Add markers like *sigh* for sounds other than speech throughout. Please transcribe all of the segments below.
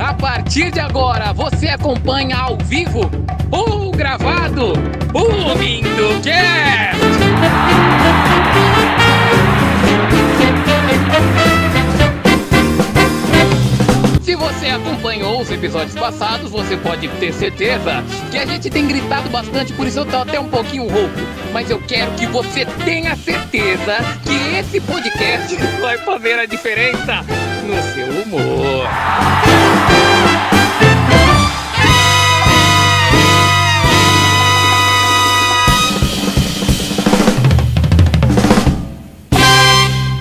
a partir de agora você acompanha ao vivo ou gravado o MindoCast! Se você acompanhou os episódios passados, você pode ter certeza que a gente tem gritado bastante, por isso eu tô até um pouquinho rouco. Mas eu quero que você tenha certeza que esse podcast *laughs* vai fazer a diferença no seu humor.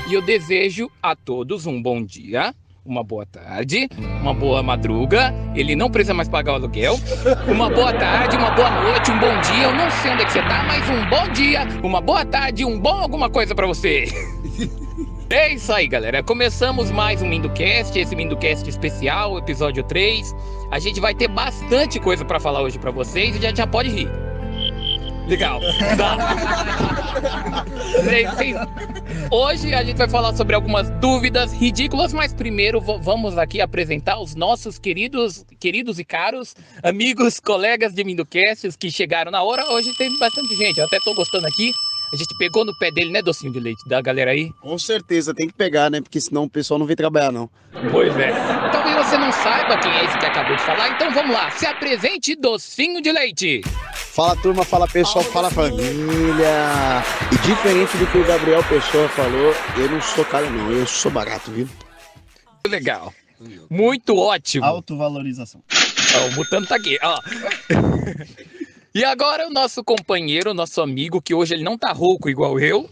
E eu desejo a todos um bom dia, uma boa tarde, uma boa madruga. Ele não precisa mais pagar o aluguel. Uma boa tarde, uma boa noite, um bom dia. Eu não sei onde é que você tá, mas um bom dia, uma boa tarde, um bom alguma coisa pra você. *laughs* É isso aí, galera. Começamos mais um Mindocast, esse Mindocast especial, episódio 3. A gente vai ter bastante coisa pra falar hoje pra vocês e já já pode rir. Legal. *laughs* Hoje a gente vai falar sobre algumas dúvidas ridículas, mas primeiro vamos aqui apresentar os nossos queridos, queridos e caros amigos, colegas de Mindocast que chegaram na hora. Hoje tem bastante gente, eu até tô gostando aqui. A gente pegou no pé dele, né, docinho de leite, da galera aí? Com certeza, tem que pegar, né? Porque senão o pessoal não vem trabalhar, não. Pois é. Talvez você não saiba quem é esse que acabou de falar, então vamos lá. Se apresente, docinho de leite. Fala turma, fala pessoal, fala família. E diferente do que o Gabriel Pessoa falou, eu não sou caro não, eu sou barato, viu? Legal. Muito ótimo. Autovalorização. Ó, o Mutano tá aqui, ó. E agora o nosso companheiro, o nosso amigo, que hoje ele não tá rouco igual eu,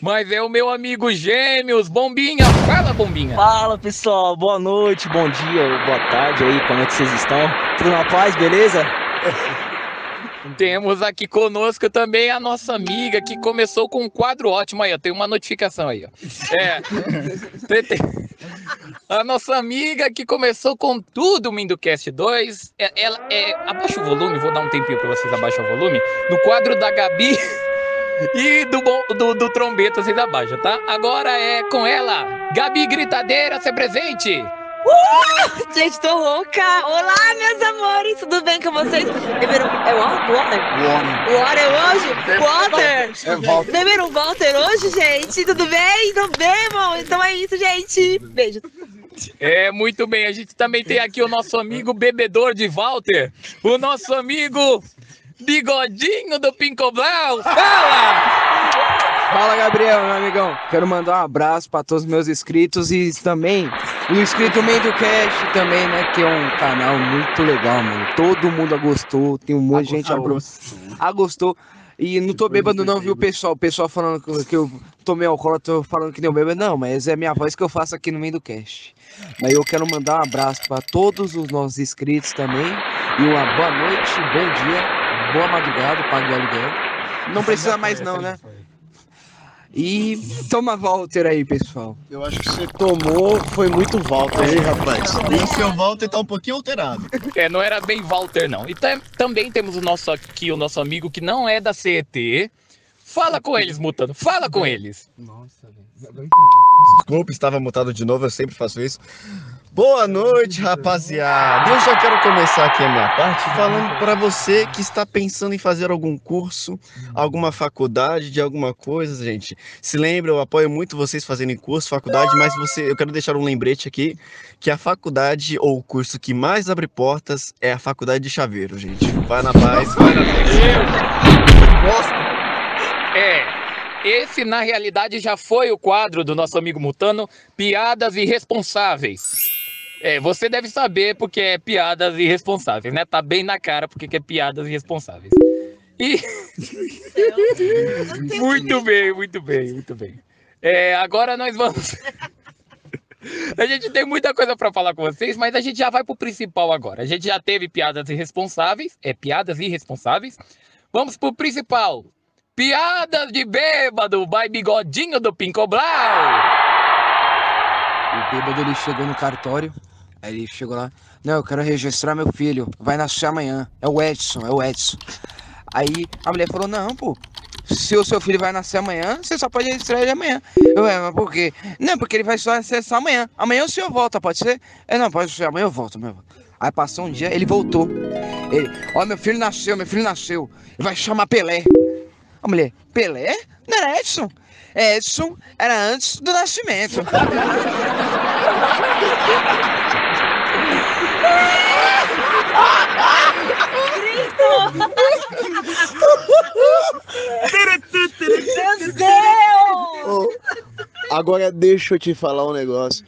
mas é o meu amigo Gêmeos, Bombinha. Fala, Bombinha. Fala pessoal, boa noite, bom dia, boa tarde aí, como é que vocês estão? Tudo na paz, beleza? *laughs* Temos aqui conosco também a nossa amiga que começou com um quadro ótimo aí, ó. Tem uma notificação aí, ó. *laughs* É. A nossa amiga que começou com tudo o Mindocast 2. é- Ela é. Abaixa o volume, vou dar um tempinho pra vocês abaixar o volume. No quadro da Gabi *laughs* e do, bom- do, do trombeta, vocês abaixam, tá? Agora é com ela. Gabi Gritadeira, se presente. Gente, tô louca! Olá, meus amores! Tudo bem com vocês? Beberam. É Walter? Water? Water hoje? Walter! É volta. Beberam Walter hoje, gente? Tudo bem? Tudo bem, bom? Então é isso, gente. Beijo. É, muito bem. A gente também tem aqui o nosso amigo bebedor de Walter, o nosso amigo Bigodinho do Pincoblau. Fala! Fala Gabriel, meu amigão. Quero mandar um abraço para todos os meus inscritos e também o inscrito Mendocast também, né? Que é um canal muito legal, mano. Todo mundo gostou, tem um monte de gente. Ah, gostou. E não tô bêbado não, viu, pessoal? O pessoal falando que eu tomei álcool, eu tô falando que nem bêbado. Não, mas é minha voz que eu faço aqui no Mendocast. Mas eu quero mandar um abraço para todos os nossos inscritos também. E uma boa noite, bom dia, boa madrugada, pague o aluguel. Não precisa mais não, né? E toma Walter aí, pessoal. Eu acho que você tomou, foi muito Walter aí, rapaz. E o seu Walter tá um pouquinho alterado. É, não era bem Walter, não. E tam- também temos o nosso aqui, o nosso amigo que não é da CET. Fala com eles, Mutano. Fala com eles. Desculpa, estava mutado de novo, eu sempre faço isso. Boa noite, rapaziada. Eu já quero começar aqui a minha parte falando para você que está pensando em fazer algum curso, alguma faculdade de alguma coisa, gente. Se lembra, eu apoio muito vocês fazerem curso, faculdade, mas você, eu quero deixar um lembrete aqui que a faculdade ou o curso que mais abre portas é a faculdade de chaveiro, gente. Vai na paz, vai na paz. É. Esse, na realidade, já foi o quadro do nosso amigo Mutano, Piadas Irresponsáveis. É, você deve saber porque é piadas irresponsáveis, né? Tá bem na cara porque que é piadas irresponsáveis. E. *laughs* muito bem, muito bem, muito bem. É, agora nós vamos. *laughs* A gente tem muita coisa para falar com vocês, mas a gente já vai pro principal agora. A gente já teve piadas irresponsáveis, é piadas irresponsáveis. Vamos pro principal. Piadas de bêbado, by bigodinho do Pincoblau. O bêbado ele chegou no cartório, aí ele chegou lá, não, eu quero registrar meu filho, vai nascer amanhã. É o Edson, é o Edson. Aí a mulher falou, não, pô, se o seu filho vai nascer amanhã, você só pode registrar ele amanhã. Eu, é, mas por quê? Não, porque ele vai só acessar amanhã. Amanhã o senhor volta, pode ser? É, não, pode ser, amanhã eu volto, amanhã eu volto. Aí passou um dia, ele voltou. Ele, ó, meu filho nasceu, meu filho nasceu. Ele vai chamar Pelé. A mulher, Pelé? Não era Edson? Edson era antes do nascimento. *laughs* Meu Deus! Ô, agora deixa eu te falar um negócio.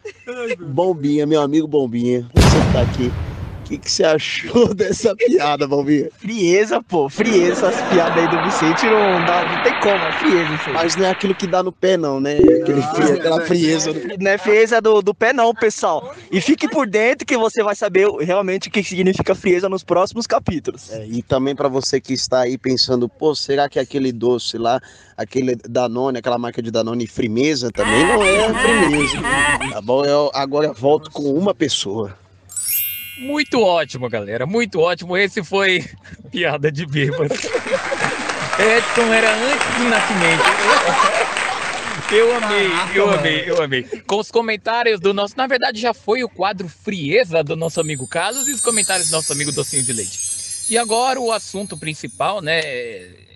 Bombinha, meu amigo Bombinha, você que tá aqui. Que, que você achou *laughs* dessa piada, Bombinha? Frieza, pô. Frieza. Essas piadas aí do Vicente não, dá, não tem como. É frieza isso aí. Mas não é aquilo que dá no pé, não, né? Aquele frio, aquela frieza. Não é frieza do, do pé não, pessoal. E fique por dentro que você vai saber realmente o que significa frieza nos próximos capítulos. É, e também pra você que está aí pensando, pô, será que aquele doce lá, aquele Danone, aquela marca de Danone Frimeza também não é Frimeza. Tá bom? Eu agora volto com uma pessoa. Muito ótimo, galera. Muito ótimo. Esse foi *laughs* piada de bêbado. *laughs* Edson era antes do nascimento. Eu amei, eu amei, eu amei. Com os comentários do nosso. Na verdade, já foi o quadro Frieza do nosso amigo Carlos e os comentários do nosso amigo Docinho de Leite. E agora o assunto principal, né?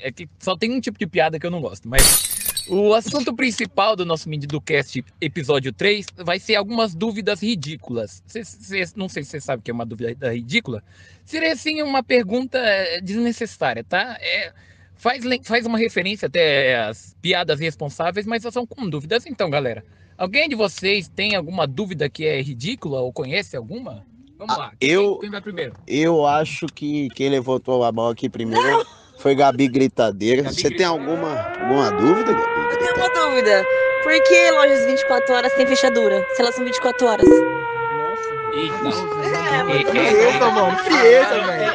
É que só tem um tipo de piada que eu não gosto, mas o assunto principal do nosso Mini do Cast episódio 3 vai ser algumas dúvidas ridículas. Cê, cê, não sei se você sabe o que é uma dúvida ridícula. Seria assim uma pergunta eh, desnecessária, tá? É, faz, faz uma referência até às piadas responsáveis, mas são com dúvidas. Então, galera, alguém de vocês tem alguma dúvida que é ridícula ou conhece alguma? Vamos Ah, lá. eu- Quem, quem vai primeiro? Eu acho que quem levantou a mão aqui primeiro foi Gabi Gritadeira. Gabi Você tem alguma, alguma dúvida, Gabi? Eu tenho uma dúvida. Por que lojas 24 horas têm fechadura? Se elas são 24 horas. Eita. É, Frieza, mano. Frieza, velho.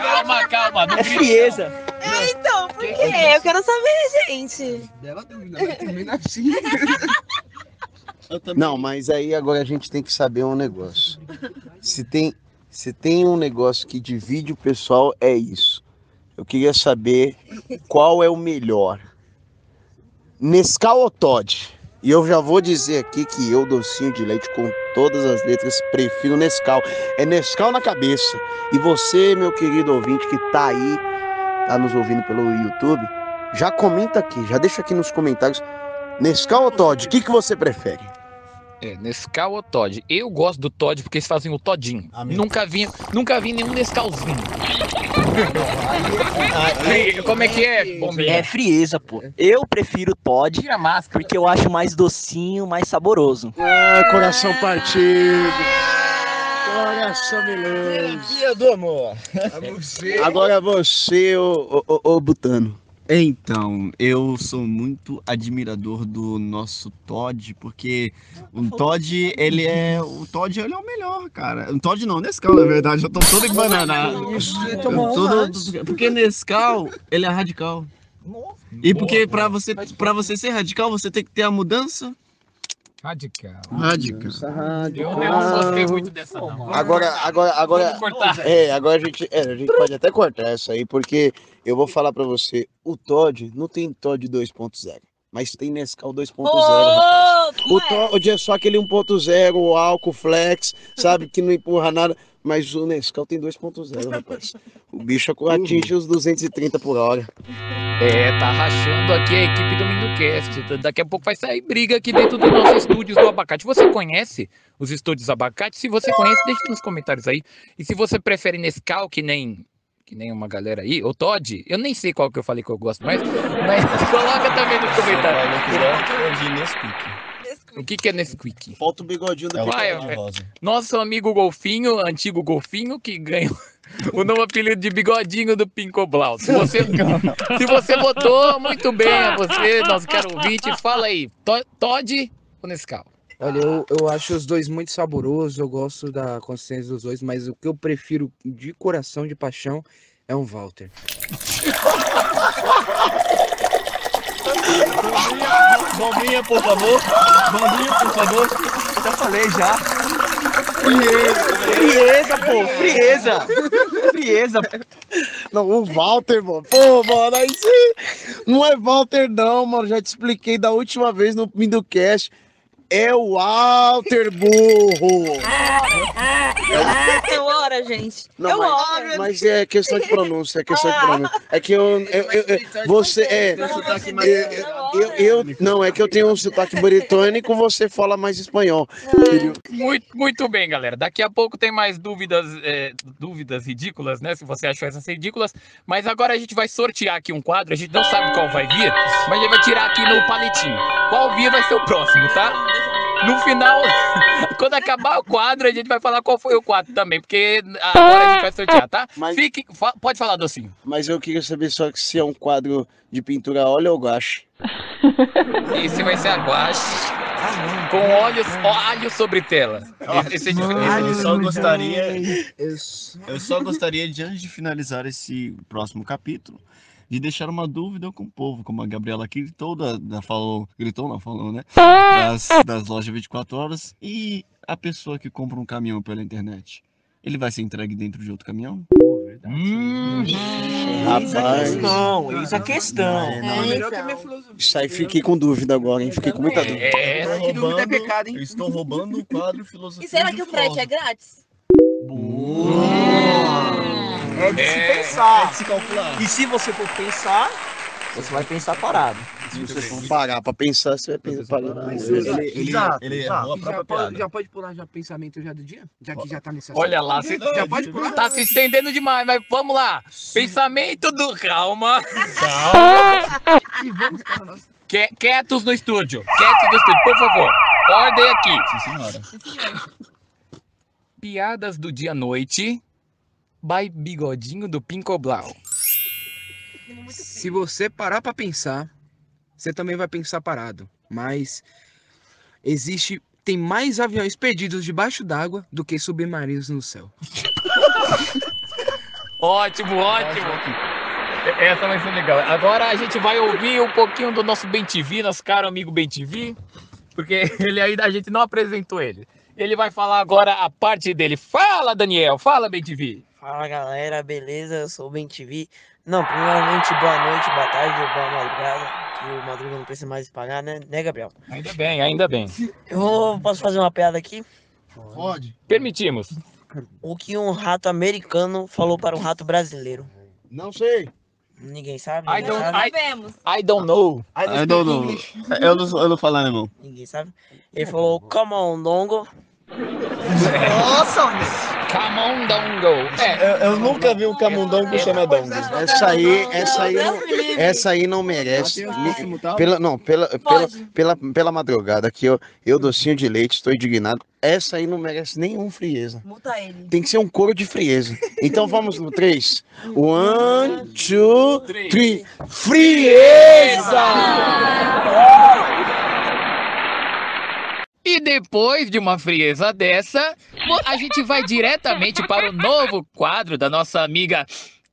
Calma, calma. Não É frieza. Então, por quê? Eu quero saber, gente. Eu também. Não, mas aí agora a gente tem que saber um negócio. Se tem, se tem um negócio que divide o pessoal, é isso. Eu queria saber qual é o melhor. Nescau ou Todd? E eu já vou dizer aqui que eu, docinho de leite, com todas as letras, prefiro Nescau. É Nescau na cabeça. E você, meu querido ouvinte que tá aí, tá nos ouvindo pelo YouTube, já comenta aqui, já deixa aqui nos comentários. Nescau ou Todd? O que, que você prefere? É, Nescau ou Todd? Eu gosto do Todd porque eles fazem o Todinho. Amigo. Nunca vi, nunca vi nenhum Nescauzinho. *laughs* Como é que é, bombinha? É frieza, pô. Eu prefiro Todd porque eu acho mais docinho, mais saboroso. Ah, coração partido. Coração meloso. Dia do amor. Agora você, ô, ô, ô, ô Butano. Então, eu sou muito admirador do nosso Todd, porque o Todd, ele é. O Todd ele é o melhor, cara. O Todd não, Nescau, na verdade. Eu tô todo embananado. Tô- Porque Nescau, ele é radical. E porque pra você, pra você ser radical, você tem que ter a mudança. Radical. Radical. Eu não gostei muito dessa não. Agora, agora, agora. Vamos cortar. É, agora a gente, é, a gente pode até cortar essa aí, porque eu vou falar pra você, o Todd não tem Todd 2.0, mas tem Nescau 2.0. rapaz. Ô, O Todd é só aquele 1.0, o álcool flex, sabe, que não empurra nada, mas o Nescau tem 2.0, rapaz. O bicho atinge os 230 por hora. É, tá rachando aqui a equipe do Minducast. Daqui a pouco vai sair briga aqui dentro dos nossos estúdios do Abacate. Você conhece os estúdios Abacate? Se você conhece, deixe nos comentários aí. E se você prefere Nescau, que nem que nem uma galera aí, ou Todd, eu nem sei qual que eu falei que eu gosto mais, mas *laughs* coloca também nos comentários. O que que é Nesquik? Falta o bigodinho do É o Vai, é. rosa. Nosso amigo Golfinho, antigo Golfinho, que ganhou *laughs* o novo apelido de bigodinho do Pincoblau. Se você, se você votou, muito bem a você, nosso caro ouvinte. Fala aí, To- Todd ou Nescau? Olha, eu, eu acho os dois muito saborosos, eu gosto da consistência dos dois, mas o que eu prefiro de coração, de paixão, é um Walter. Bombinha, por favor. Bombinha, por favor. Já falei já. Frieza, pô, frieza. Frieza. Não, o Walter, mano. Pô, mano, aí você. Não é Walter, não, mano. Já te expliquei da última vez no Mindocast. É o Walter Burro. É hora, gente. Não, eu mas, oro. mas é questão de pronúncia, é questão de pronúncia. É que eu. eu, eu- eu- você é. Eu, eu, eu- não, é que eu tenho um sotaque britânico, você fala mais espanhol. Muito, muito bem, galera. Daqui a pouco tem mais dúvidas, é, dúvidas ridículas, né? Se você achou essas ridículas. Mas agora a gente vai sortear aqui um quadro. A gente não sabe qual vai vir, mas a gente vai tirar aqui no palitinho. Qual vir vai ser o próximo, tá? No final, *laughs* quando acabar o quadro, a gente vai falar qual foi o quadro também, porque agora a gente vai sortear, tá? *laughs* Mas- Fique, fa- pode falar, docinho. Mas eu queria saber só se é um quadro de pintura a óleo ou guache. *laughs* Esse vai ser a guache com olhos, alho sobre tela. Esse é diferente. Eu só gostaria, Eu... eu só gostaria de antes de finalizar esse próximo capítulo, de deixar uma dúvida com o povo, como a Gabriela aqui gritou, da, da- falou, gritou não, falou, né? Das, das lojas 24 horas e a pessoa que compra um caminhão pela internet. Ele vai ser entregue dentro de outro caminhão? Hum, Rapaz, Não, isso é questão. Não, melhor que a minha então. filosofia. isso aí fiquei com dúvida agora, hein? Fiquei com muita dúvida. é, que dúvida é pecado, hein? eu estou roubando o quadro filosofia. E será que o frete é grátis? É de se É, pensar. É de se calcular. E se você for pensar, você vai pensar parado. Se você for parar pra pensar, você vai pensar. Ele, ele, Exato, ele exato. errou a Já pode, piada. já pode pular já pensamento já do dia? Já que já tá nesse olha lá, cê- Já pode pular? tá se estendendo demais, mas vamos lá. Pensamento do. Calma. Calma. E vamos para. Que- Quietos no estúdio. Quietos no estúdio, por favor. Ordem aqui. Sim, senhora. Piadas do dia à noite. By Bigodinho do Pincoblau. Se você parar pra pensar, você também vai pensar parado. Mas existe. Tem mais aviões perdidos debaixo d'água do que submarinos no céu. *laughs* Ótimo, ótimo. Essa vai ser legal. Agora a gente vai ouvir um pouquinho do nosso Ben TV, nosso caro amigo Ben TV, porque *laughs* ele ainda a gente não apresentou ele. Ele vai falar agora a parte dele. Fala, Daniel. Fala, Ben TV. Fala galera, beleza? Eu sou o Ben TV. Não, primeiramente, boa noite, boa tarde, boa madrugada. Que o Madruga não precisa mais pagar, né, né Gabriel? Ainda bem, ainda bem. Eu vou- posso fazer uma piada aqui? Pode? Permitimos. O que um rato americano falou para um rato brasileiro? Não sei. Ninguém sabe? I Ninguém don't- sabe? I-. I don't know. I don't know. Eu não, eu não falo alemão. Ninguém sabe? Ele falou, come on, dongo. Nossa, velho. Come on, don't go. É, Eu, eu nunca vi um camundão que chama dongo. Essa aí, essa aí, não, essa aí não merece. Pela, não, pela, pela, pela, pela madrugada que eu, eu docinho de leite, estou indignado. Essa aí não merece nenhum frieza. Multa ele. Tem que ser um couro de frieza. Então vamos no 3. One, two, three. Frieza! E depois de uma frieza dessa, a gente vai diretamente para o novo quadro da nossa amiga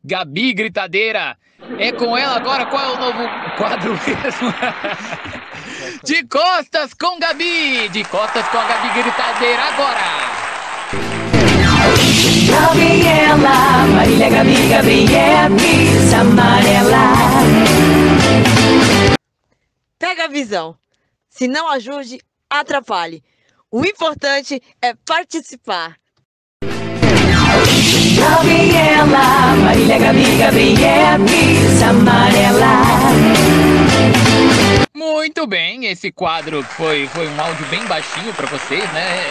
Gabi Gritadeira. É com ela agora, qual é o novo quadro mesmo? *laughs* De costas com Gabi! De costas com a Gabi Gritadeira agora! Gabriela, Marília, Gabi, Gabriela, Miss Amarela. Pega a visão. Se não ajude, atrapalhe. O importante é participar. Gabriela, Marília, Gabi, Gabriela, Amarela. Muito bem, esse quadro foi, foi um áudio bem baixinho para vocês, né?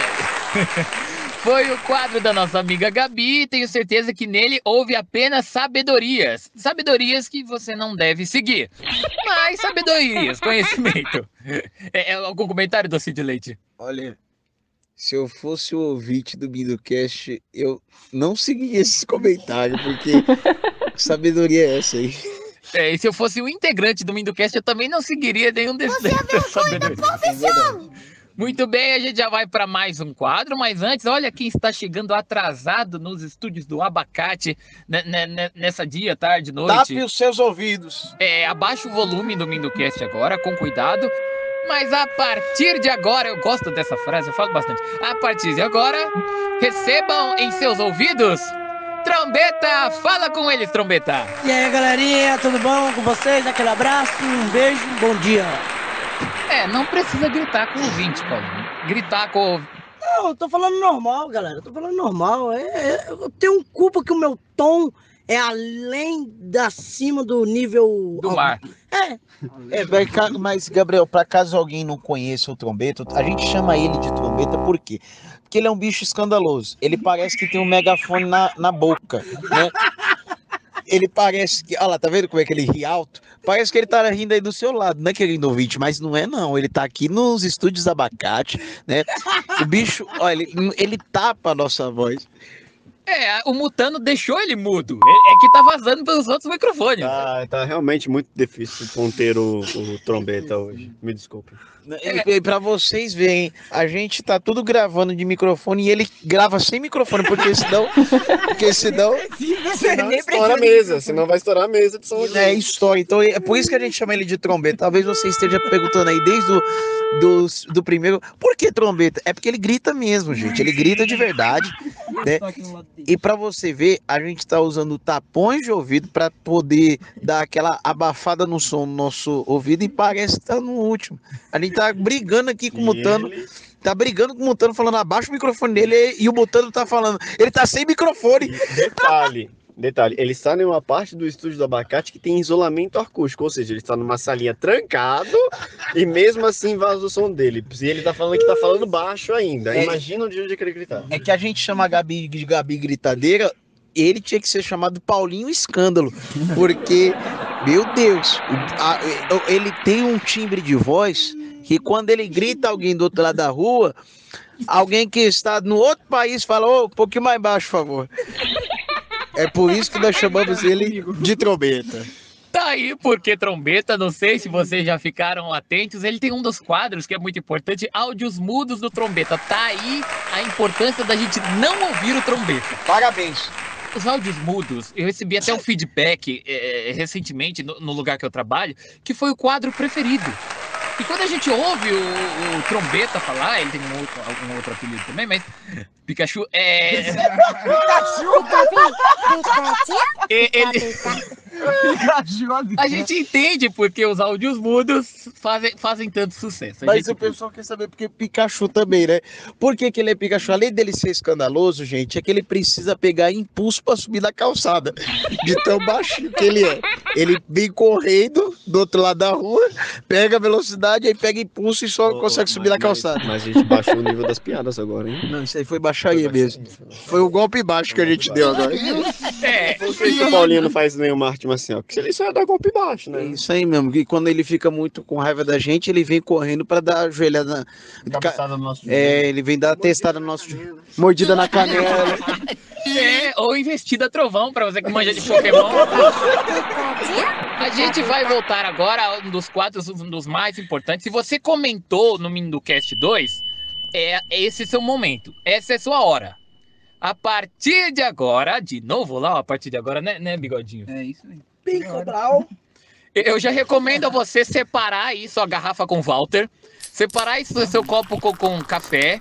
*laughs* Foi o quadro da nossa amiga Gabi. Tenho certeza que nele houve apenas sabedorias. Sabedorias que você não deve seguir. Mas sabedorias, *laughs* conhecimento. É, é algum comentário, Doce de Leite? Olha, se eu fosse o ouvinte do Mindocast, eu não seguiria esses comentários, porque que *laughs* sabedoria é essa aí? É, e se eu fosse o integrante do Mindocast, eu também não seguiria nenhum desses *laughs* sabedorias. É verdade. Muito bem, a gente já vai para mais um quadro, mas antes, olha quem está chegando atrasado nos estúdios do Abacate nessa dia, tarde, noite. Tape os seus ouvidos. É, abaixa o volume do Mindocast agora, com cuidado. Mas a partir de agora, eu gosto dessa frase, eu falo bastante. A partir de agora, recebam em seus ouvidos Trombeta, fala com eles, Trombeta. E aí, galerinha, tudo bom com vocês? Aquele abraço, um beijo, bom dia. É, não precisa gritar com o ouvinte, Paulinho. Gritar com o... Não, eu tô falando normal, galera. Eu tô falando normal. É, é- eu tenho culpa que o meu tom é além da cima do nível. do mar. É, É, mas, Gabriel, para caso alguém não conheça o trombeta, a gente chama ele de trombeta por quê? Porque ele é um bicho escandaloso. Ele parece que tem um megafone na, na boca, né? Ele parece que. Olha lá, tá vendo como é que ele ri alto? Parece que ele tá rindo aí do seu lado, não é querido ouvinte, mas não é não. Ele tá aqui nos estúdios abacate, né? O bicho, olha, ele, ele tapa a nossa voz. É, o Mutano deixou ele mudo. É, é que tá vazando pelos outros microfones. Tá, tá realmente muito difícil conter o, o trombeta hoje. Me desculpe. E, e pra vocês verem, a gente tá tudo gravando de microfone e ele grava sem microfone, porque senão. *laughs* Porque senão. Senão estoura a mesa, senão vai estourar a mesa de. É história. Então é por isso que a gente chama ele de trombeta. Talvez você esteja perguntando aí desde o do, do primeiro. Por que trombeta? É porque ele grita mesmo, gente. Ele grita de verdade. Né? E pra você ver, a gente tá usando tapões de ouvido pra poder dar aquela abafada no som no nosso ouvido e parece que tá no último. A gente tá brigando aqui com o Mutano. Tá brigando com o Mutano, falando abaixo o microfone dele e o Mutano tá falando. Ele tá sem microfone. Detalhe, detalhe, ele está em uma parte do estúdio do abacate que tem isolamento acústico, ou seja, ele está numa salinha trancado e mesmo assim vaza o som dele. E ele tá falando que tá falando baixo ainda. É. Imagina onde ele gritar. É que a gente chama a Gabi de Gabi Gritadeira, ele tinha que ser chamado Paulinho Escândalo, porque, meu Deus, o- ele tem um timbre de voz que quando ele grita alguém do outro lado da rua, alguém que está no outro país fala, ô, um pouquinho mais baixo, por favor. É por isso que nós chamamos ele de trombeta. Tá aí porque trombeta, não sei se vocês já ficaram atentos, ele tem um dos quadros que é muito importante, áudios mudos do trombeta. Tá aí a importância da gente não ouvir o trombeta. Parabéns. Os áudios mudos, eu recebi até um feedback eh, recentemente no, no lugar que eu trabalho, que foi o quadro preferido. E quando a gente ouve o, o trombeta falar, ele tem um outro, algum outro apelido também, mas Pikachu é. *laughs* E- ele- A gente entende porque os áudios mudos fazem, fazem tanto sucesso. A Mas gente- o pessoal quer saber porque Pikachu também, né? Por que, que ele é Pikachu? Além dele ser escandaloso, gente, é que ele precisa pegar impulso pra subir na calçada. De tão baixinho que ele é. Ele vem correndo do outro lado da rua, pega a velocidade, aí pega impulso e só consegue subir na calçada. Mas a gente baixou o nível das piadas agora, hein? Não, isso aí foi baixaria mesmo. Foi o golpe baixo que a gente deu agora. É, Por que, que o Paulinho não faz nenhuma arte marcial? Porque ele só ia dar golpe baixo, É né? isso aí mesmo, que quando ele fica muito com raiva da gente, ele vem correndo pra dar a joelhada na. Cabeçada no nosso É, ele vem dar testada no nosso. Mordida na *laughs* canela. é, ou investida trovão pra você que manja de Pokémon. A gente vai voltar agora a um dos quadros, um dos mais importantes. Se você comentou no Minducast 2, é esse seu momento. Essa é sua hora. A partir de agora, de novo lá, a partir de agora, né, né bigodinho? É isso aí. Pica Brau. Eu já recomendo a você separar aí sua garrafa com Walter, separar isso seu copo com, com café,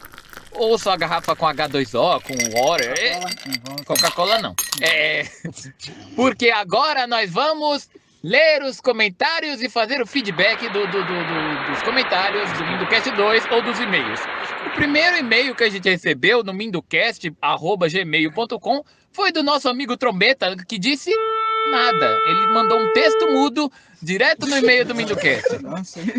ou sua garrafa com H2O, com water. É, Coca-Cola não. É, *laughs* porque agora nós vamos ler os comentários e fazer o feedback do, do- do- do- dos comentários do Minducast 2 ou dos e-mails. O primeiro e-mail que a gente recebeu no minducast.gmail.com foi do nosso amigo Trombeta, que disse nada. Ele mandou um texto mudo direto no e-mail do Minducast. *laughs* Nossa, *laughs* hein?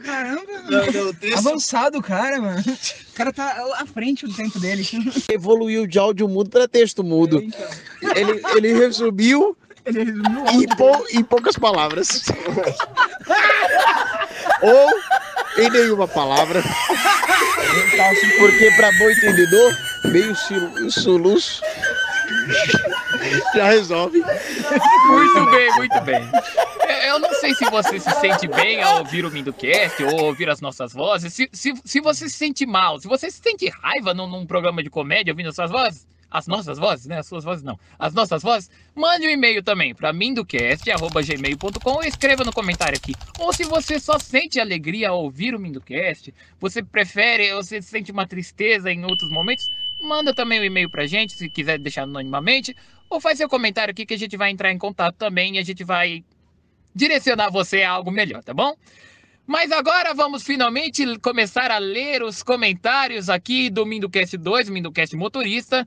Caramba, mano. Avançado o cara, mano. O cara tá à frente do tempo dele. Evoluiu de áudio mudo para texto mudo. Então, Ele, ele resumiu ele resumiu em, pou- em poucas palavras. *laughs* Ou em nenhuma palavra. Porque para bom entendedor, meio soluço já resolve. Muito bem, muito bem. É, Eu não sei se você se sente bem ao ouvir o Minducast ou ouvir as nossas vozes. Se, se, se você se sente mal, se você se sente raiva num, num programa de comédia ouvindo as suas vozes, as nossas vozes, né? As suas vozes não. As nossas vozes, mande um e-mail também para minducast.gmail.com e escreva no comentário aqui. Ou se você só sente alegria ao ouvir o Minducast, você prefere, você sente uma tristeza em outros momentos, manda também um e-mail pra gente, se quiser deixar anonimamente, ou faz seu comentário aqui que a gente vai entrar em contato também e a gente vai direcionar você a algo melhor, tá bom? Mas agora vamos finalmente começar a ler os comentários aqui do Mindocast 2, Mindocast Motorista.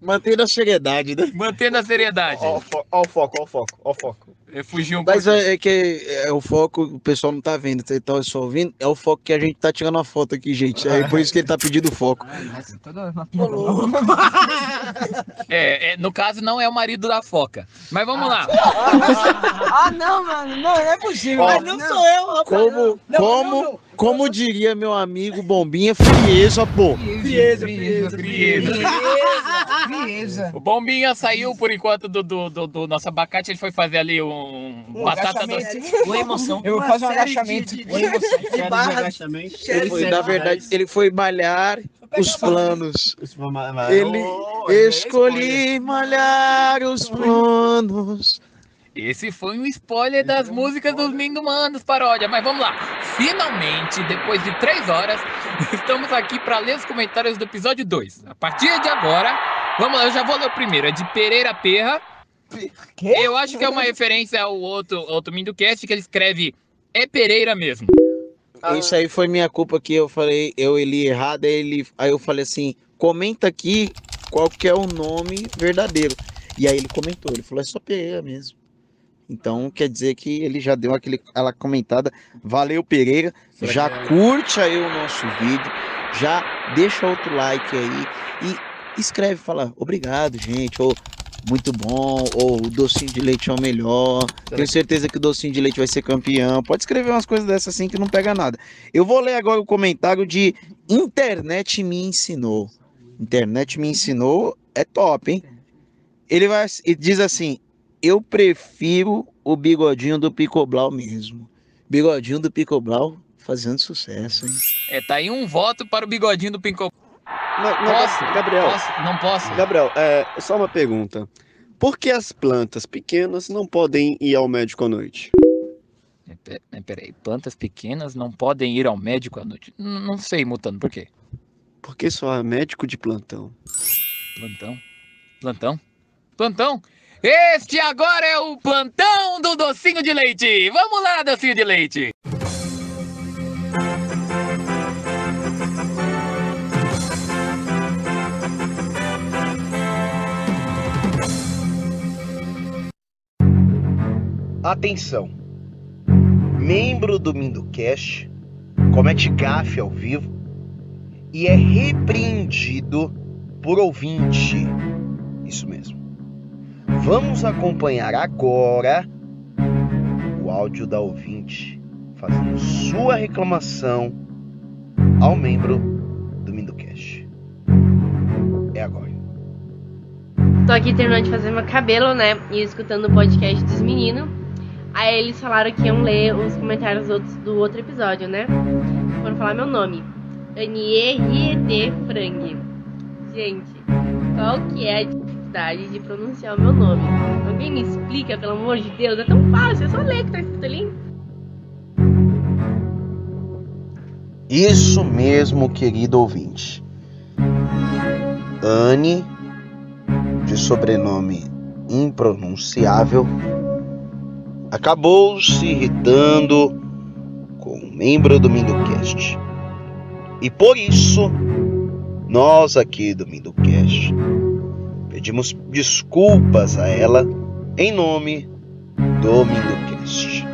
Mantendo a seriedade, né? mantendo a seriedade. Ó, o fo- ó o foco, ó o foco, ó o foco. É, Fugiu um Mas pouco. é, é que é, o foco, o pessoal não tá vendo, vocês estão só ouvindo, é o foco que a gente tá tirando a foto aqui, gente. É por isso que ele tá pedindo foco. *laughs* É, é, no caso, não é o marido da foca. Mas vamos lá. Ah, não, mano. Não, não é possível. Ó, Mas não sou eu, rapaz. Como, Não, como, não, não. como diria meu amigo Bombinha, frieza, pô. Frieza, frieza, frieza. Frieza. O Bombinha saiu por enquanto do, do, do- do nosso abacate, ele foi fazer ali um, batata doce. Uma emoção. Eu vou fazer um agachamento. De barra. Ele foi, na verdade, ele foi malhar os planos. Ele é escolhi malhar os planos. Esse foi um spoiler das músicas dos Lindo Manos paródia. Mas vamos lá. Finalmente, depois de três horas, *laughs* estamos aqui para ler os comentários do episódio 2. A partir de agora, vamos lá, eu já vou ler o primeiro. É de Pereira Perra. Eu acho que é uma referência ao outro, outro Mindocast que ele escreve É Pereira mesmo. Isso aí foi minha culpa que eu falei, eu li errado, aí, ele, aí eu falei assim, comenta aqui qual que é o nome verdadeiro. E aí ele comentou, ele falou, é só Pereira mesmo. Então quer dizer que ele já deu aquele, aquela comentada. Valeu, Pereira. Já curte aí o nosso vídeo. Já deixa outro like aí. E escreve, fala obrigado, gente. Ou muito bom. Ou o docinho de leite é o melhor. Tenho certeza que o docinho de leite vai ser campeão. Pode escrever umas coisas dessas assim que não pega nada. Eu vou ler agora o comentário de Internet me ensinou. Internet me ensinou é top, hein? Ele vai e diz assim: eu prefiro o bigodinho do Picoblau mesmo. Bigodinho do Picoblau fazendo sucesso, hein? É, tá aí um voto para o bigodinho do Pinco. Não, não, Posso? Gabriel, Posso? Não posso? Gabriel, é só uma pergunta. Por que as plantas pequenas não podem ir ao médico à noite? É, é, Peraí, plantas pequenas não podem ir ao médico à noite? N- Não sei, Mutando, por quê? Porque só há médico de plantão. Plantão? Plantão? Plantão? Este agora é o plantão do docinho de leite! Vamos lá, docinho de leite! Atenção! Membro do Mindocast comete gafe ao vivo e é repreendido por ouvinte. Isso mesmo. Vamos acompanhar agora o áudio da ouvinte fazendo sua reclamação ao membro do Mindocast. É agora. Tô aqui terminando de fazer meu cabelo, né? E escutando o podcast dos meninos. Aí eles falaram que iam ler os comentários do outro, do outro episódio, né? Foram falar meu nome. Anieriete Frank. Gente, qual que é a dificuldade de pronunciar o meu nome? Alguém me explica, pelo amor de Deus? É tão fácil, é só ler que tá escrito ali. Isso mesmo, querido ouvinte. Anne, de sobrenome impronunciável, acabou se irritando com um membro do Mindocast. E por isso, nós aqui do Mindocast pedimos desculpas a ela em nome do Mindocast.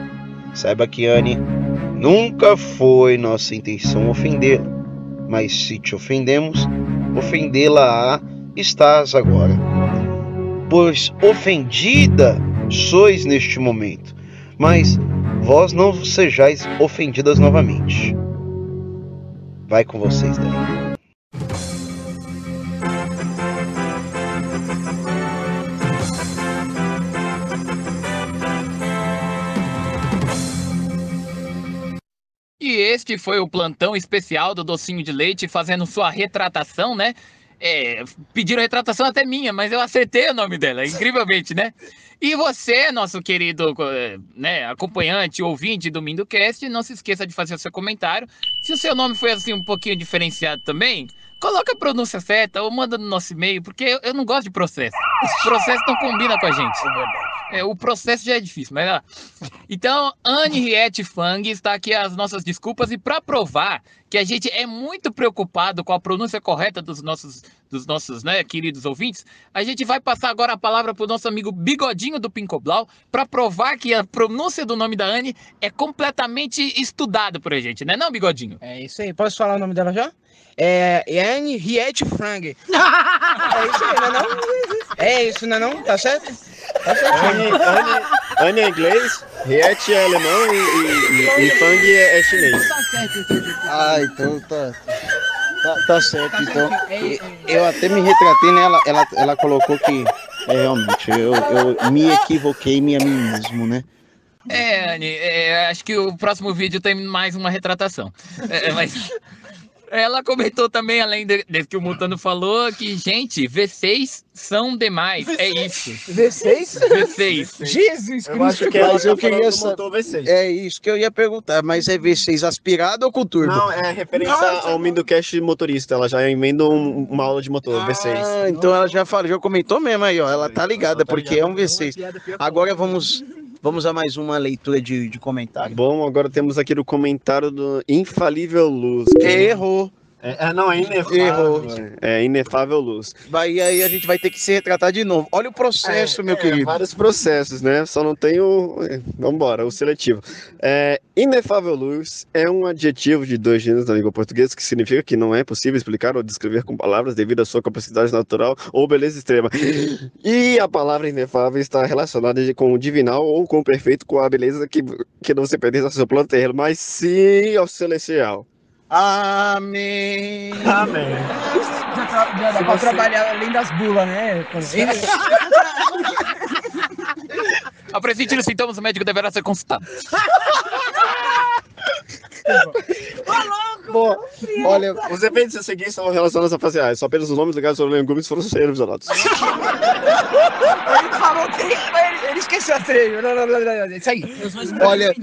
Saiba que Anne Nunca foi nossa intenção ofendê-la, mas se te ofendemos, ofendê-la estás agora. Pois ofendida sois neste momento, mas vós não sejais ofendidas novamente. Vai com vocês daí. E este foi o plantão especial do Docinho de Leite fazendo sua retratação, né? É, pediram retratação até minha, mas eu acertei o nome dela, incrivelmente, né? E você, nosso querido eh, né, acompanhante, ouvinte do Mindocast, não se esqueça de fazer o seu comentário. Se o seu nome foi assim um pouquinho diferenciado também, coloca a pronúncia certa ou manda no nosso e-mail, porque eu, não gosto de processo. Esse processo não combina com a gente. É, o processo já é difícil, mas lá. Então, Anne Riette Fang está aqui as nossas desculpas e para provar que a gente é muito preocupado com a pronúncia correta dos nossos, dos nossos né, queridos ouvintes, a gente vai passar agora a palavra para o nosso amigo Bigodinho do Pincoblau para provar que a pronúncia do nome da Anne é completamente estudada por a gente, né não, Bigodinho? É isso aí. Posso falar o nome dela já? É Anne Riette Frang. *laughs* é isso aí, não é não? É isso, não é não? Tá certo? Anne, é inglês, Riet é alemão e, e, e, e Fang é, é chinês. Tá entendi. Ah, então tá. Tá, tá certo, então. Eu até me retratei, né? Ela, ela, ela colocou que. É, realmente, eu, eu me equivoquei em a mim mesmo, né? É, Anne, é, acho que o próximo vídeo tem mais uma retratação. É, mas ela comentou também, além de, desse que o Mutano falou, que, gente, V6 são demais. É isso. V6? V6. Jesus Eu acho que ela Mas eu tá falando queria do saber. motor V6. É isso que eu ia perguntar, mas é V6 aspirado ou com turbo? Não, é referência ao Mindocast motorista. Ela já emenda um- uma aula de motor, V6. Ah, então ela já falou, já comentou mesmo aí, ó. Ela tá ligada, porque é um V6. Agora vamos, vamos a mais uma leitura de, de comentário. Bom, agora temos aqui o comentário do Infalível Luz. Errou. É, é, não, é inefável. Errou. É inefável luz. Vai, e aí a gente vai ter que se retratar de novo. Olha o processo, meu É, querido. vários processos, né? Só não tem o. é, Vambora, o seletivo. É, inefável luz é um adjetivo de dois gêneros na língua portuguesa que significa que não é possível explicar ou descrever com palavras devido à sua capacidade natural ou beleza extrema. *laughs* E a palavra inefável está relacionada com o divinal ou com o perfeito, com a beleza que, que não se pertence ao seu plano terreno, mas sim ao celestial. Amém. Amém. Já, tra- já dá Se pra você- trabalhar além das bulas, né? Ao presente os sintomas, o médico deverá ser consultado. *laughs* Bom, olha, Os eventos a seguir são relacionados a faciais, só apenas os nomes ligados ao legumes foram revisionados. Ele falou que ele, ele esqueceu a trilha. Não, não, não, não, não, Isso aí. olha,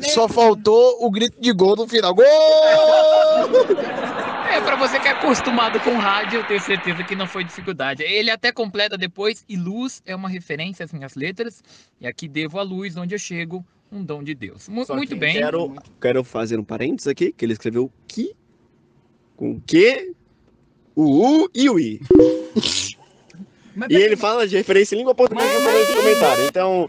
só faltou o grito de gol no final. Gol! É, pra você que é acostumado com rádio, eu tenho certeza que não foi dificuldade. Ele até completa depois, e luz é uma referência às minhas letras, e aqui devo a luz onde eu chego, um dom de Deus. Mu- Só muito que bem. Quero, quero fazer um parênteses aqui, que ele escreveu que com que, o U e o I. E ele fala de referência em língua portuguesa no comentário. Então,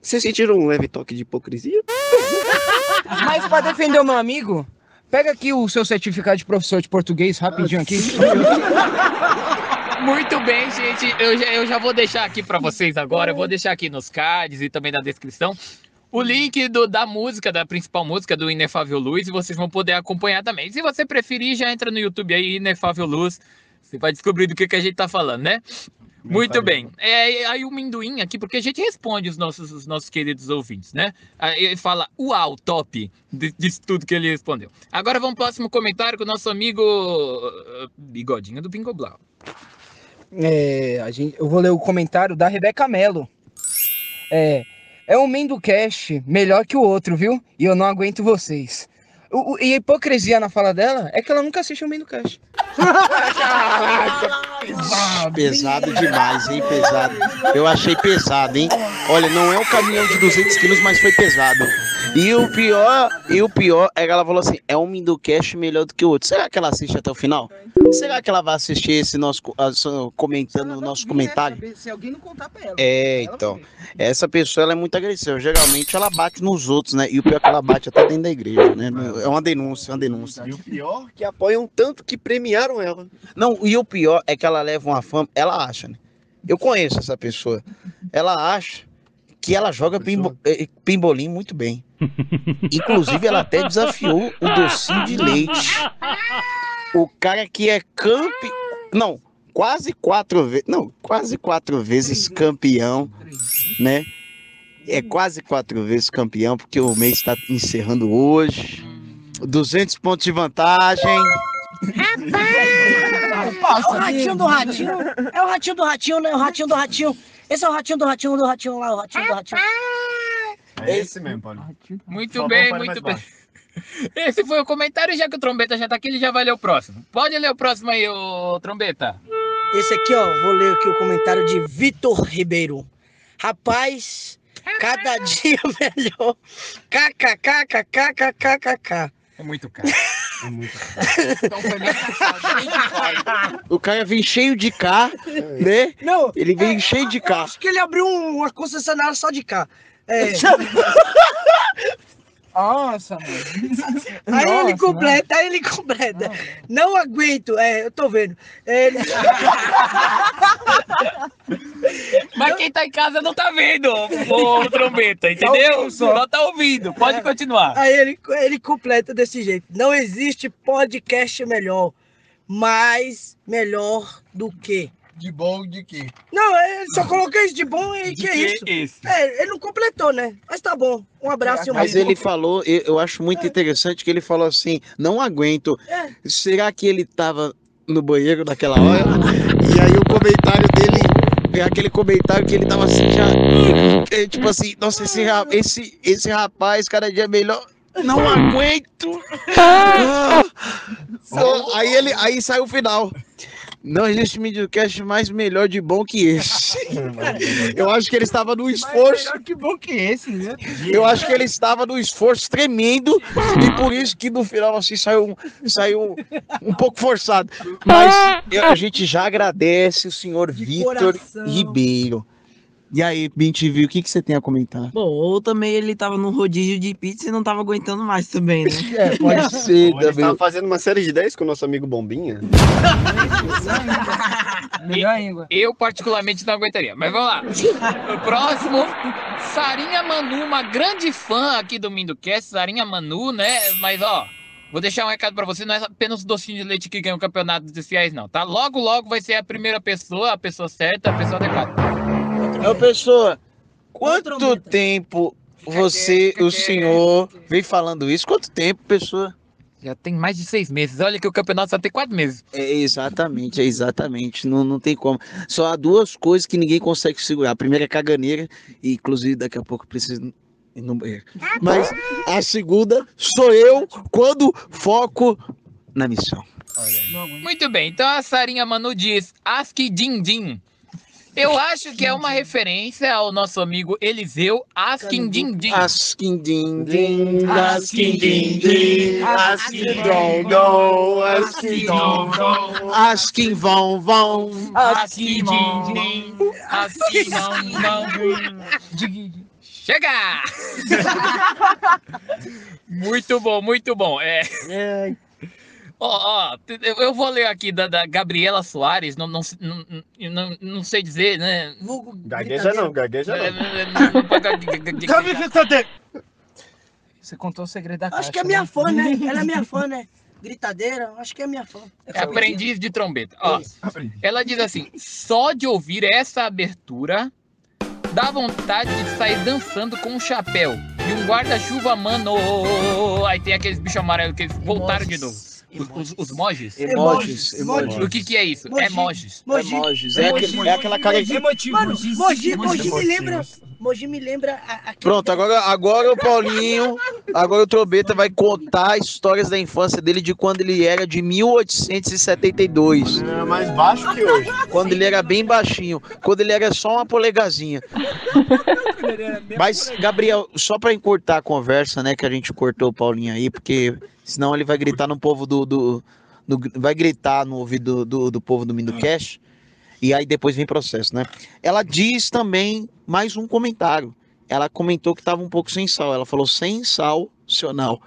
vocês sentiram um leve toque de hipocrisia? *laughs* Mas pra defender o meu amigo, pega aqui o seu certificado de professor de português rapidinho aqui. Muito bem, gente. Eu já, eu já vou deixar aqui pra vocês agora. Eu vou deixar aqui nos cards e também na descrição o link do- da música, da principal música do Inefável Luz, e vocês vão poder acompanhar também. Se você preferir, já entra no YouTube aí, Inefável Luz. Você vai descobrir do que, que a gente tá falando, né? Muito bem. É, aí o Minduim aqui, porque a gente responde os nossos, os nossos queridos ouvintes, né? Aí ele fala, uau, top, disso tudo que ele respondeu. Agora vamos pro próximo comentário com o nosso amigo uh, Bigodinho do Bingo Blau. É, a gente, eu vou ler o comentário da Rebeca Mello. É, é um Mendocast melhor que o outro, viu? E eu não aguento vocês. O- o- e a hipocrisia na fala dela é que ela nunca assiste o Mendocast. *laughs* Pesado demais, hein? Pesado. Eu achei pesado, hein? Olha, não é um caminhão de 200 quilos, mas foi pesado. E o pior, e o pior é que ela falou assim: é um Mindocast melhor do que o outro. Será que ela assiste até o final? Será que ela vai assistir esse nosso comentando o nosso comentário? Se alguém não contar pra ela. É, então. Essa pessoa ela é muito agressiva. Geralmente ela bate nos outros, né? E o pior é que ela bate até dentro da igreja, né? É uma denúncia, é uma denúncia. E o pior que apoiam tanto que premiaram ela. Não, e o pior é que ela leva uma fama, ela acha, né? Eu conheço essa pessoa. Ela acha que ela joga pimbo, eh, pimbolim muito bem. Inclusive, ela até desafiou o docinho de leite. O cara que é campe... Não, quase quatro vezes... Não, quase quatro vezes campeão, né? É quase quatro vezes campeão, porque o mês está encerrando hoje. 200 pontos de vantagem. É o ratinho do ratinho. É o ratinho do ratinho, né? O ratinho do ratinho. Esse é o ratinho do ratinho do ratinho lá, o ratinho do ratinho. É esse mesmo, Paulo. Muito favor, bem, muito bem. *laughs* Esse foi o comentário, já que o Trombeta já tá aqui, ele já vai ler o próximo. Pode ler o próximo aí, ô Trombeta. Esse aqui, ó, vou ler aqui o comentário de Vitor Ribeiro. Rapaz, cada *laughs* dia melhor. KKKKKKKK. É muito caro. É muito Então foi bem demais. O cara vem cheio de K, né? Não, Ele vem cheio de K. acho que ele abriu um- uma concessionária só de cá. É, *laughs* Nossa, *laughs* aí ele completa, aí ele completa. Não aguento, é, eu tô vendo. É, ele- *laughs* Mas quem tá em casa não tá vendo, ô Trombeta, entendeu? Só tá ouvindo. Pode continuar. Aí ele, ele completa desse jeito. Não existe podcast melhor, mas melhor do que. De bom de quê? Não, ele só colocou isso de bom e que é isso. Esse. É, ele não completou, né? Mas tá bom. Um abraço e um Mas ele falou, eu eu acho muito interessante que ele falou assim: não aguento. É. Será que ele tava no banheiro naquela hora? *laughs* E aí o comentário dele é aquele comentário que ele tava assim já. é, tipo assim, nossa, esse, esse, esse rapaz cada dia é melhor. Não *laughs* aguento! Ah. Só- aí ele aí saiu o final. Não existe videocast mais melhor de bom que esse. *laughs* Eu acho que ele estava no esforço. Melhor que bom que esse, né? Eu acho que ele estava no esforço tremendo e por isso que no final assim saiu, um- saiu um pouco forçado. Mas eu- a gente já agradece o senhor Vitor. Ribeiro. E aí, BinTV, o que, que você tem a comentar? Bom, ou também ele tava num rodízio de pizza e não tava aguentando mais também, né? *laughs* É, pode ser Ou ele também. estava fazendo uma série de 10 com o nosso amigo Bombinha. *laughs* Melhor ainda. Eu particularmente não aguentaria. Mas vamos lá. O próximo, Sarinha Manu, uma grande fã aqui do Mindocast, Sarinha Manu, né? Mas ó, vou deixar um recado pra você, não é apenas o docinho de leite que ganha o campeonato dos fiéis, não, tá? Logo, logo vai ser a primeira pessoa, a pessoa certa, a pessoa adequada. Ô, pessoa, quanto tempo você, o senhor, vem falando isso? Quanto tempo, pessoa? Já tem mais de seis meses. Olha que o campeonato só tem quatro meses. É exatamente, é exatamente. Não, não tem como. Só há duas coisas que ninguém consegue segurar. A primeira é caganeira, e inclusive daqui a pouco eu preciso ir no banheiro. Mas a segunda sou eu quando foco na missão. Muito bem, então a Sarinha Manu diz Aski Din Din. Eu acho que é uma referência ao nosso amigo Eliseu Askin Din Din. Askin din din, askin din din, askin Dom, dom, assim, dom, dom. askin vão vão. Askin Din Din. Askin não não. Chega! *laughs* muito bom, muito bom. É. Ó, ó, eu eu vou ler aqui da, da Gabriela Soares, não, não, não, não, não sei dizer, né? Vulgo Gagueja não, gagueja É, não. Você contou o segredo da Acho que é minha né? fã, né? *laughs* Ela é minha fã, né? Gritadeira, acho que é minha fã. É aprendiz de trombeta. Ó, ela diz assim: só de ouvir essa abertura dá vontade de sair dançando com um chapéu e um guarda-chuva, mano. Aí tem aqueles bichos amarelos que eles voltaram de novo. Os, os, os mojis? Emojis, emojis. O que que é isso? Moji. É mojis. Moji. Emojis. É, aquele- é aquela cara de. Emotivo. Mano, Mogi, Mogi me lembra. Mogi me lembra a, aquele- Pronto, agora, agora o Paulinho, agora o Trombeta vai contar histórias da infância dele de quando ele era de 1872. É mais baixo que hoje. Quando ele era bem baixinho, quando ele era só uma polegazinha. Mas, Gabriel, só pra encurtar a conversa, né, que a gente cortou o Paulinho aí, porque senão ele vai gritar no povo do. do- no- vai gritar no ouvido do, do povo do Minducast, e aí depois vem processo, né? Ela diz também mais um comentário. Ela comentou que tava um pouco sem sal. Ela falou sensacional.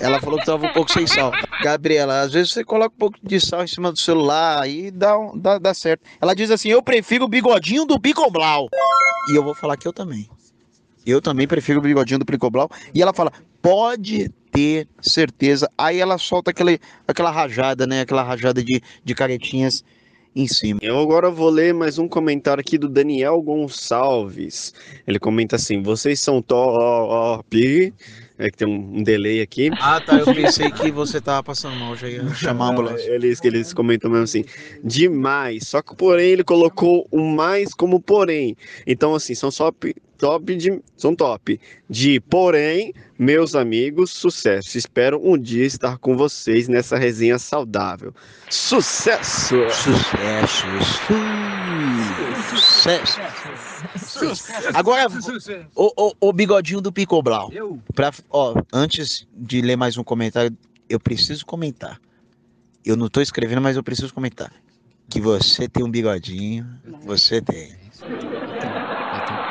Ela falou que tava um pouco sem sal. Gabriela, às vezes você coloca um pouco de sal em cima do celular e dá, dá, dá certo. Ela diz assim: Eu prefiro o bigodinho do Bicoblau. E eu vou falar que eu também. Eu também prefiro o bigodinho do Picoblau. E ela fala: Pode ter certeza. Aí ela solta aquele, aquela rajada, né? Aquela rajada de, de caretinhas em cima. Eu agora vou ler mais um comentário aqui do Daniel Gonçalves. Ele comenta assim: vocês são top. É que tem um, um delay aqui. Ah, tá. Eu pensei que você tava passando mal, já ia chamar a ambulância. Eles, eles comentam mesmo assim, demais. Só que porém ele colocou o mais como porém. Então, assim, são só top de. São top. De porém, meus amigos, sucesso. Espero um dia estar com vocês nessa resenha saudável. Sucesso! Sucesso! Sucesso! Agora, o, o, o bigodinho do Picoblau. Pra, ó, antes de ler mais um comentário, eu preciso comentar. Eu não tô escrevendo, mas eu preciso comentar. Que você tem um bigodinho. Você tem.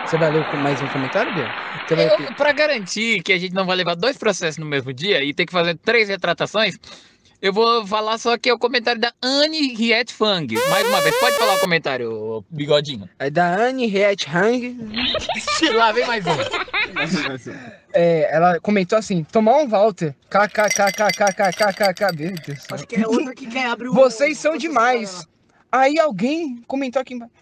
Você vai ler mais um comentário, Bia? Vai... Eu, pra garantir que a gente não vai levar dois processos no mesmo dia e ter que fazer três retratações, eu vou falar só que é o comentário da Anne Riet Fang. Mais uma vez, pode falar o comentário, bigodinho. É da Anne Riet Hang. *laughs* Lá vem mais um. É, ela comentou assim: tomar um Walter. KKKKKKKKK. Meu Deus. Acho que é outra que quer abrir o. Vocês são demais. Aí alguém comentou aqui embaixo.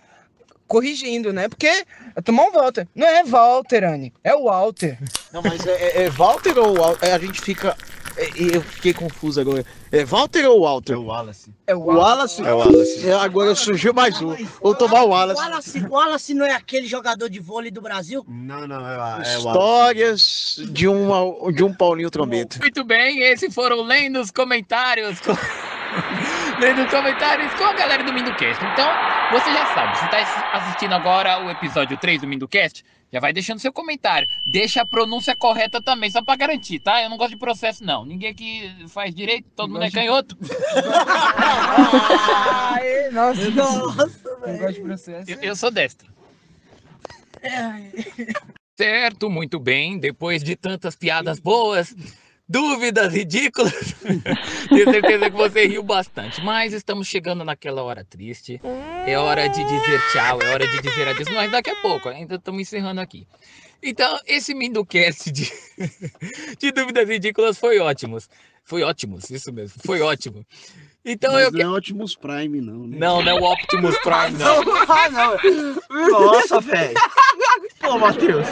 Corrigindo, né? Porque é tomar um Walter. Não é Walter, Anne. É o Walter. Não, mas é, é- é Walter ou Walter? A gente fica. é- Eu fiquei confuso agora. É Walter ou Walter? É o Wallace. É o Wallace? É o Wallace. É, agora surgiu mais um. Vou tomar o Wallace. Wallace, o Wallace não é aquele jogador de vôlei do Brasil? Não, não, é, é Histórias de, uma, de um Paulinho Trombeta. Muito bem, esses foram lendo os comentários. *laughs* Lendo os comentários com a galera do Minducast. Então, você já sabe, se tá assistindo agora o episódio 3 do Minducast, já vai deixando seu comentário. Deixa a pronúncia correta também, só pra garantir, tá? Eu não gosto de processo, não. Ninguém aqui faz direito, todo mundo é canhoto. Aê, nossa. Nossa, Não gosto de processo. Eu, eu sou destro. Certo, muito bem. Depois de tantas piadas boas, dúvidas ridículas, *laughs* tenho certeza que você riu bastante. Mas estamos chegando naquela hora triste. É hora de dizer tchau, é hora de dizer adeus. Mas daqui a pouco, ainda estamos encerrando aqui. Então, esse Minducast de, *laughs* de dúvidas ridículas foi ótimo. Foi ótimo, isso mesmo, foi ótimo. Então eu Mas não é Optimus Prime, não, né? Não, não é o Optimus Prime, não. *laughs* Ah, não. Nossa, velho. Pô, Matheus.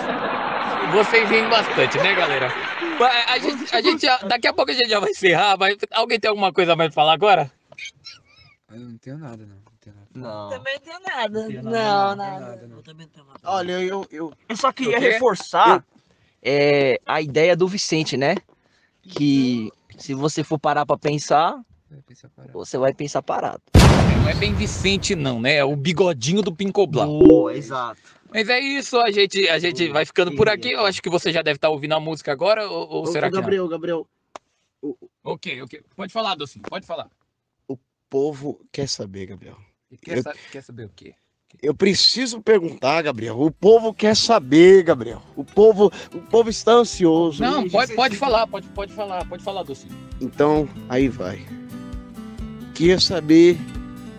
Vocês riem bastante, né, galera? Mas A gente, a gente já- daqui a pouco a gente já vai encerrar, mas alguém tem alguma coisa mais pra falar agora? Eu não tenho nada, não. não tenho nada. Não. Também não tenho nada. tenho Não, nada, nada. não. Eu também não tenho nada. Olha, eu. eu... Eu só queria quê? reforçar é, a ideia do Vicente, né? Que se você for parar pra pensar, você vai pensar parado. Não é bem Vicente, não, né? É o bigodinho do Pincoblau. Boa, exato. Mas é isso, a gente, a gente vai ficando por aqui. Eu acho que você já deve estar ouvindo a música agora, ou, ou será que não? Gabriel, Gabriel, Ok, ok. Pode falar, Docinho, pode falar. o povo quer saber, Gabriel. Quer, Eu- sa- quer saber o quê? Eu preciso perguntar, Gabriel. O povo quer saber, Gabriel. O povo, o povo está ansioso. Não, pode, pode falar, pode, pode falar, pode falar, Docinho. Então, aí vai. Queria saber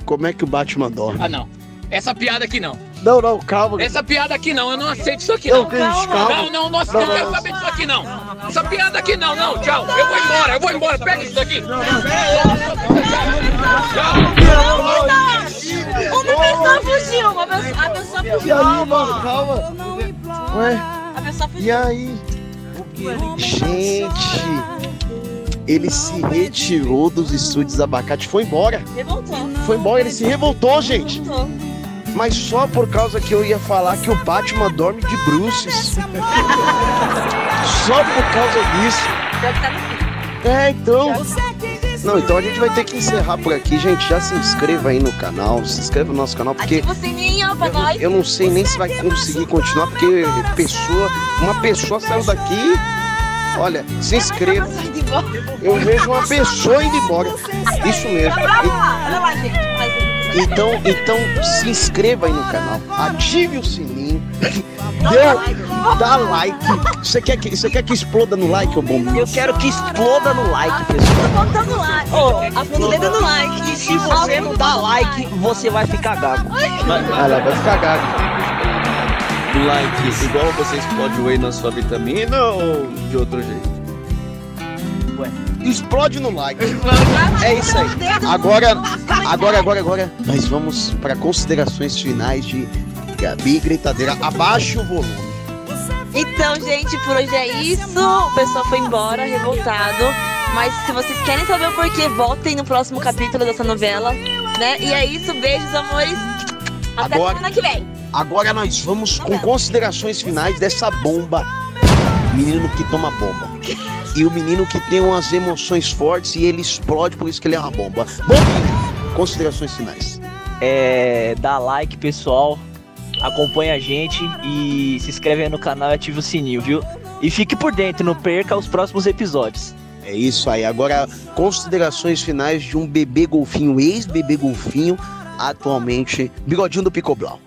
como é que o Batman dorme. Ah, não. Essa piada aqui não. Não, não, calma. Essa piada aqui não, eu não aceito isso aqui Não, não. Cris, calma. Não, não, nossa, Não, não não, quero não. saber disso aqui não. Essa piada aqui não, não, tchau. Eu vou embora, eu vou embora. Pega isso daqui. Uma pessoa fugiu, uma pessoa, a pessoa E fugiu. aí, mano, calma. Ué, A pessoa fugiu. e aí? Gente, ele se retirou dos estúdios abacate, foi embora. Revoltou. Foi embora, ele se revoltou, gente. Revoltou. Mas só por causa que eu ia falar que o Batman dorme de bruces. Só por causa disso. Deve estar no fim. É, então. Não, então a gente vai ter que encerrar por aqui, gente. Já se inscreva aí no canal, se inscreva no nosso canal, porque Ativa o sininho pra nós. eu não sei nem se vai conseguir continuar, porque pessoa, uma pessoa saiu daqui. Olha, se inscreva. Eu vejo uma pessoa indo embora. Isso mesmo. Olha lá, gente. Então, então se inscreva aí no canal, ative o sininho, dê, dá like. Você quer que, você quer que exploda no like, ô bom? Eu quero que exploda no like, pessoal. Botando like. Ô, aponta o dedo no like. E se você não dá like, você vai ficar gago. Lá, vai ficar gago. Like, igual você explode o whey na sua vitamina ou de outro jeito? Explode no like. É isso aí. Agora, agora, agora, agora, nós vamos para considerações finais de Gabi Gritadeira. Abaixe o volume. Então, gente, por hoje é isso. O pessoal foi embora, revoltado. Mas se vocês querem saber o porquê, voltem no próximo capítulo dessa novela, né? E é isso, beijos, amores. Até Agora- semana que vem. Agora nós vamos com considerações finais dessa bomba. Menino que toma bomba. E o menino que tem umas emoções fortes e ele explode, por isso que ele é uma bomba. Bombinha, considerações finais. É, dá like, pessoal. Acompanha a gente e se inscreve aí no canal e ativa o sininho, viu? E fique por dentro, não perca os próximos episódios. É isso aí. Agora, considerações finais de um bebê golfinho, ex-bebê golfinho, atualmente bigodinho do Picoblau.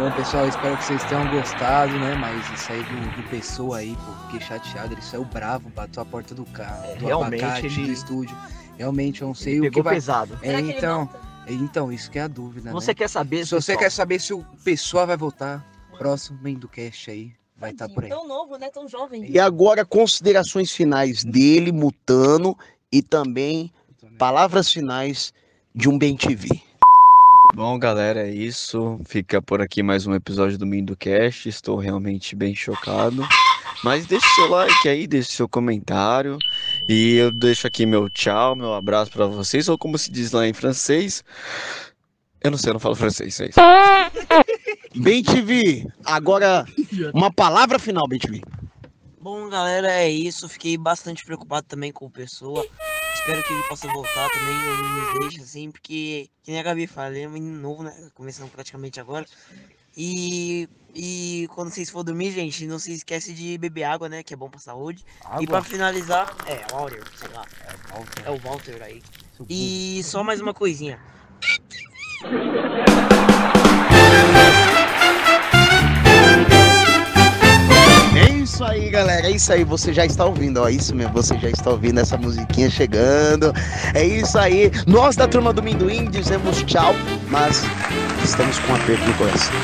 Bom, pessoal, espero que vocês tenham gostado, né? Mas isso aí do, do Pessoa aí, pô, fiquei chateado. Ele saiu bravo, bateu a porta do carro, do realmente abacate, ele- do estúdio. Realmente, eu não sei o Pegou que vai... pesado. É, então, é, então, isso que é a dúvida, Você né? quer saber, Se você pessoal? quer saber se o Pessoa vai voltar, próximo do cast aí, vai estar por aí. Tão novo, né? Tão jovem. E agora, considerações finais dele, Mutano, e também palavras finais de um Bem TV. Bom, galera, é isso. Fica por aqui mais um episódio do Mindocast. Estou realmente bem chocado. Mas deixe seu like aí, deixe seu comentário. E eu deixo aqui meu tchau, meu abraço pra vocês. Ou como se diz lá em francês. Eu não sei, eu não falo francês, é isso. *laughs* Bem TV, agora uma palavra final, Bem TV. Bom, galera, é isso. Fiquei bastante preocupado também com o Pessoa. Espero que ele possa voltar também. Não nos deixe assim, porque, que nem a Gabi fala, ele é um menino novo, né? Começando praticamente agora. E, e quando vocês for dormir, gente, não se esquece de beber água, né? Que é bom pra saúde. E Água? pra finalizar, é, Walter, sei lá. É o Walter aí. E só mais uma coisinha. *laughs* isso aí, galera. É isso aí. Você já está ouvindo, ó. Isso mesmo. Você já está ouvindo essa musiquinha chegando. É isso aí. Nós da turma do Minduim dizemos tchau, mas estamos com um aperto no coração.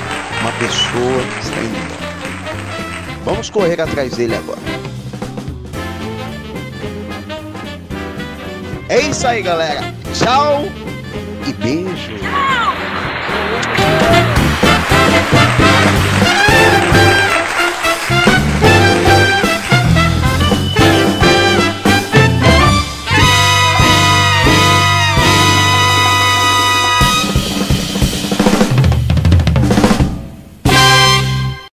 Uma pessoa está indo. Vamos correr atrás dele agora. É isso aí, galera. Tchau e beijo. Tchau!